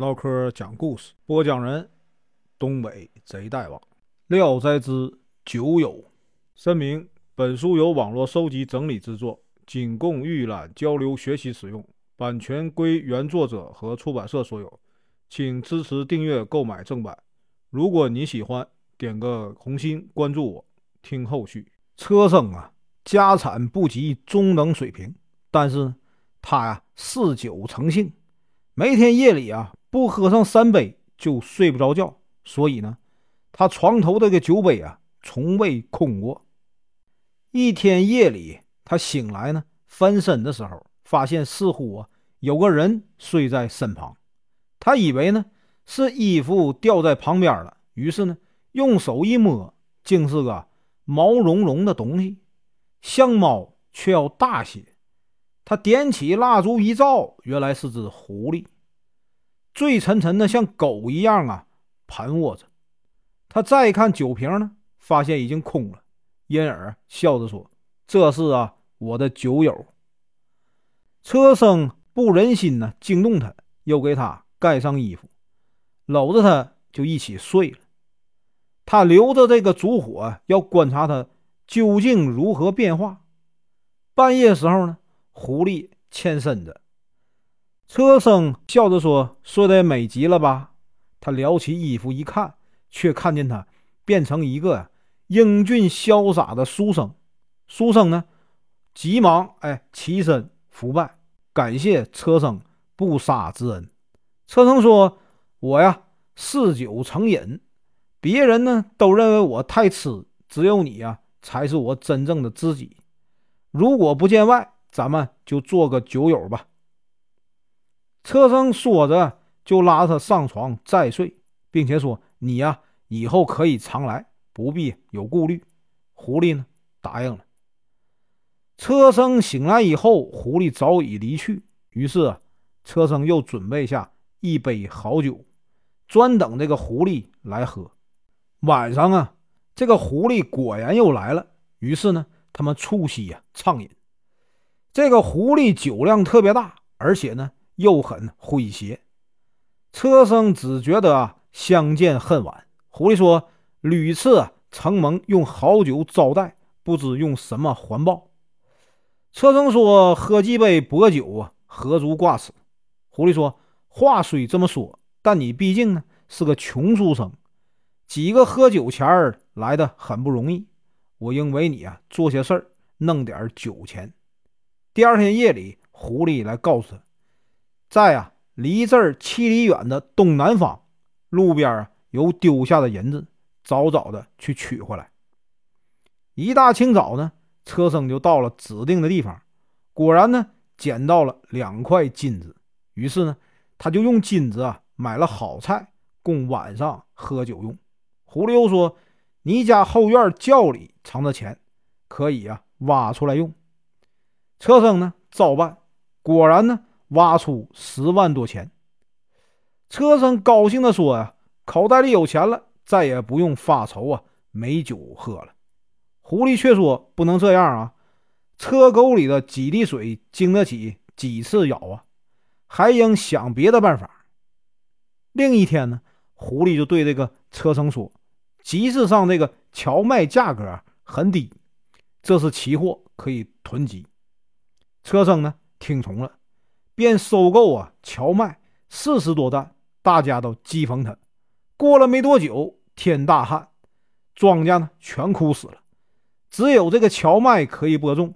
唠嗑讲故事，播讲人：东北贼大王，《聊斋志酒友》。声明：本书由网络收集整理制作，仅供预览、交流、学习使用，版权归原作者和出版社所有，请支持订阅、购买正版。如果你喜欢，点个红心，关注我，听后续。车生啊，家产不及中等水平，但是他呀，嗜酒成性，每天夜里啊。不喝上三杯就睡不着觉，所以呢，他床头这个酒杯啊，从未空过。一天夜里，他醒来呢，翻身的时候，发现似乎啊有个人睡在身旁。他以为呢是衣服掉在旁边了，于是呢用手一摸，竟是个毛茸茸的东西，像猫却要大些。他点起蜡烛一照，原来是只狐狸。醉沉沉的，像狗一样啊，盘卧着。他再看酒瓶呢，发现已经空了，因而笑着说：“这是啊，我的酒友。”车生不忍心呢惊动他，又给他盖上衣服，搂着他就一起睡了。他留着这个烛火，要观察他究竟如何变化。半夜时候呢，狐狸欠身子。车生笑着说：“说的美极了吧？”他撩起衣服一看，却看见他变成一个英俊潇洒的书生。书生呢，急忙哎起身伏拜，感谢车生不杀之恩。车生说：“我呀，嗜酒成瘾，别人呢都认为我太痴，只有你呀才是我真正的知己。如果不见外，咱们就做个酒友吧。”车生说着，就拉他上床再睡，并且说：“你呀，以后可以常来，不必有顾虑。”狐狸呢，答应了。车生醒来以后，狐狸早已离去。于是啊，车生又准备下一杯好酒，专等这个狐狸来喝。晚上啊，这个狐狸果然又来了。于是呢，他们促膝呀畅饮。这个狐狸酒量特别大，而且呢。又很诙谐，车生只觉得相见恨晚。狐狸说：“屡次承蒙用好酒招待，不知用什么还报。”车生说：“喝几杯薄酒啊，何足挂齿。”狐狸说：“话虽这么说，但你毕竟呢是个穷书生，几个喝酒钱儿来的很不容易。我应为你啊做些事儿，弄点酒钱。”第二天夜里，狐狸来告诉他。在啊，离这儿七里远的东南方，路边啊有丢下的银子，早早的去取回来。一大清早呢，车生就到了指定的地方，果然呢捡到了两块金子。于是呢，他就用金子啊买了好菜，供晚上喝酒用。狐狸又说：“你家后院窖里藏着钱，可以啊挖出来用。”车生呢照办，果然呢。挖出十万多钱，车生高兴地说：“呀，口袋里有钱了，再也不用发愁啊，没酒喝了。”狐狸却说：“不能这样啊，车沟里的几滴水经得起几次咬啊，还应想别的办法。”另一天呢，狐狸就对这个车生说：“集市上这个荞麦价格很低，这是奇货，可以囤积。”车生呢听从了。便收购啊荞麦四十多担，大家都讥讽他。过了没多久，天大旱，庄稼呢全枯死了，只有这个荞麦可以播种。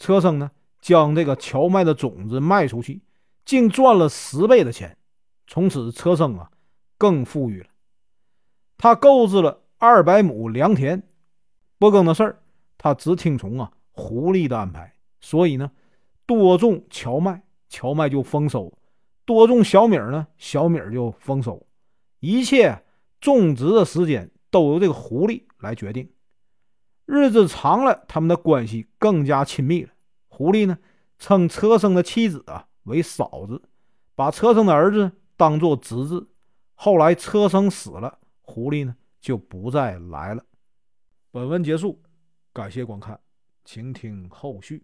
车生呢将这个荞麦的种子卖出去，竟赚了十倍的钱。从此车生啊更富裕了。他购置了二百亩良田，播耕的事儿他只听从啊狐狸的安排，所以呢多种荞麦。荞麦就丰收，多种小米呢，小米就丰收。一切种植的时间都由这个狐狸来决定。日子长了，他们的关系更加亲密了。狐狸呢，称车生的妻子啊为嫂子，把车生的儿子当做侄子。后来车生死了，狐狸呢就不再来了。本文结束，感谢观看，请听后续。